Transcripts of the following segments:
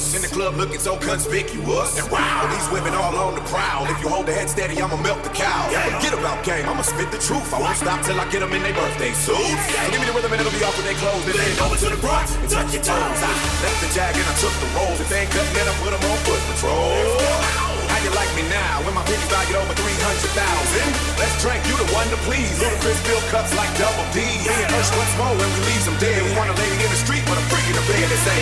ridiculous. In the club looking so conspicuous. And wow, these women all on the prowl. If you hold the head steady, I'ma milk the cow. Forget about game, I'ma spit the truth. I won't stop till I get them in their birthday suits. So give me the rhythm and it'll be off with their clothes. Then over to the front and touch your toes. I left the jag and I took the rolls. If they ain't cutting it, I put them on foot patrol. How you like me now when my pennies valued over 300,000? Let's drink, you the one to please. Ludacris fill cups like double D. Me and Ursh, what's more when we leave them dead? We want a lady in the street, but a freak in the bed. They say,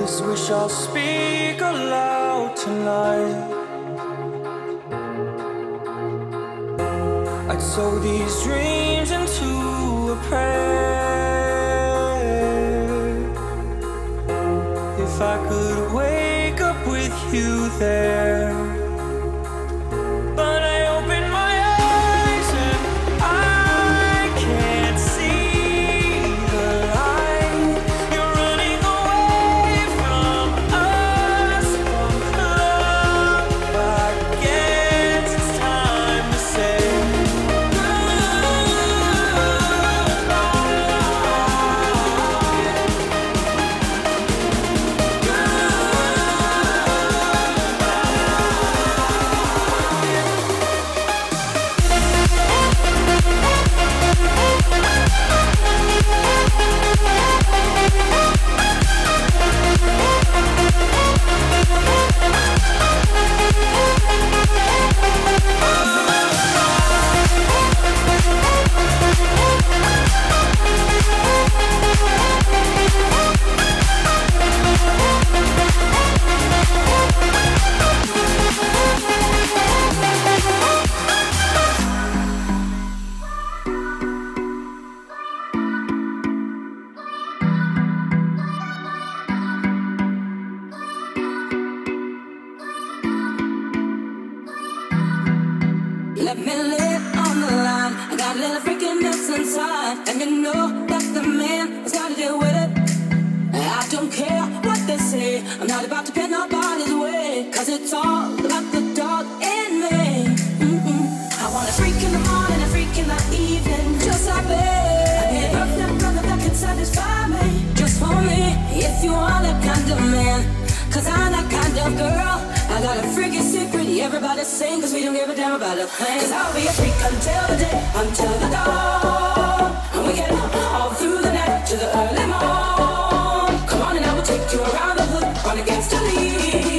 This wish I'll speak aloud tonight. I'd sow these dreams into a prayer. If I could wake up with you there. Oh, girl. I got a freakin' secret. Everybody sing, cause we don't give a damn about the thing. I'll be a freak until the day, until the dawn. And we get on all through the night to the early morn. Come on and I will take you around the hood, run against the lead.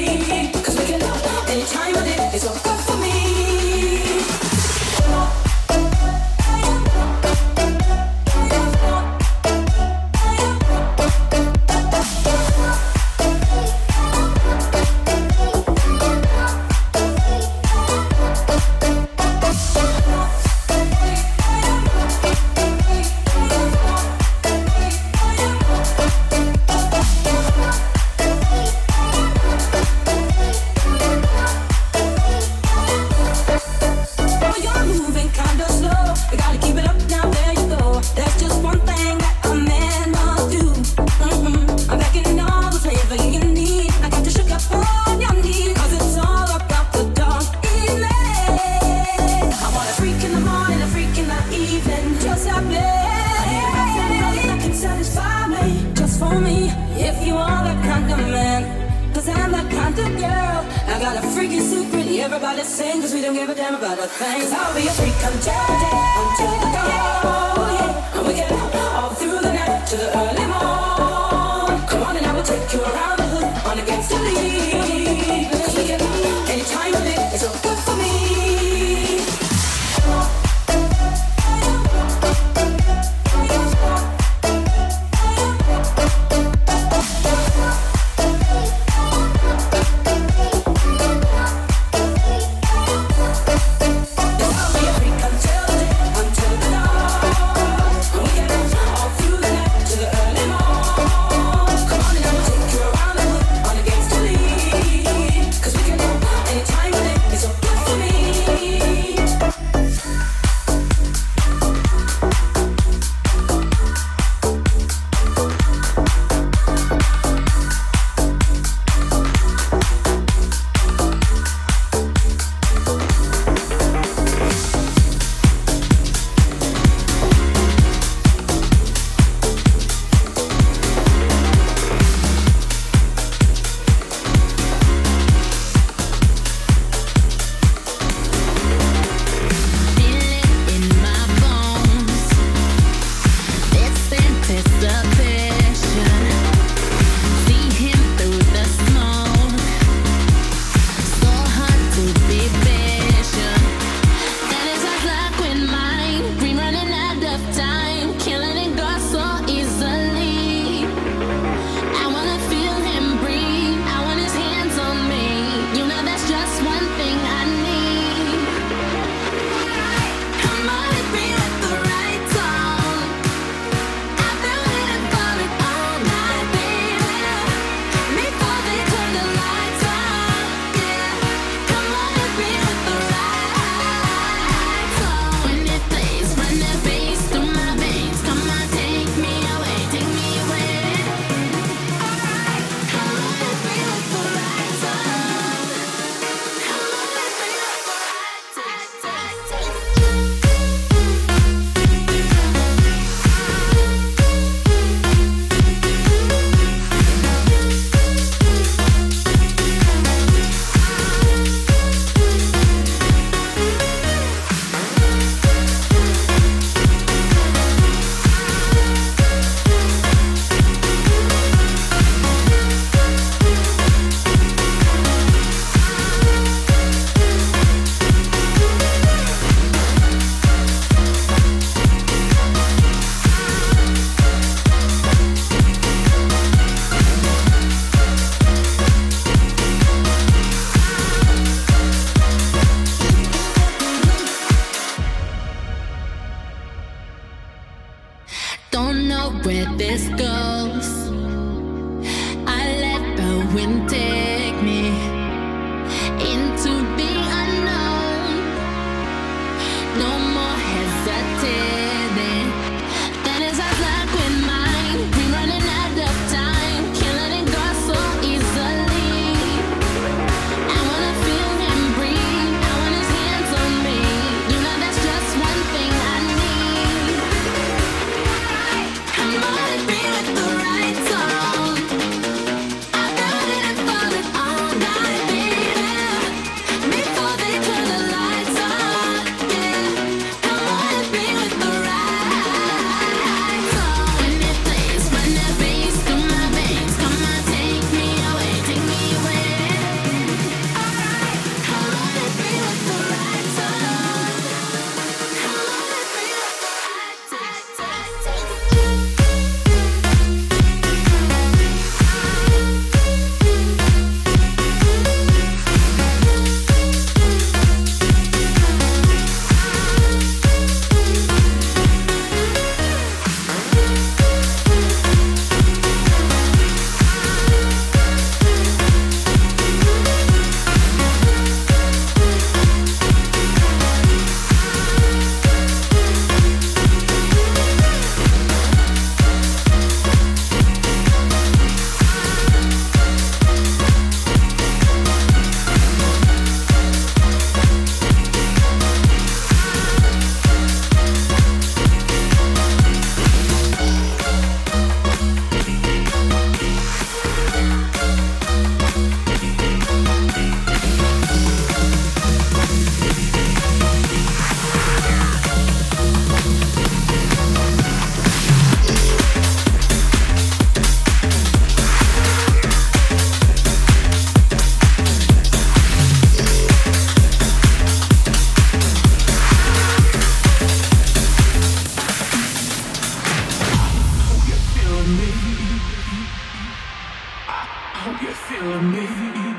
feel me.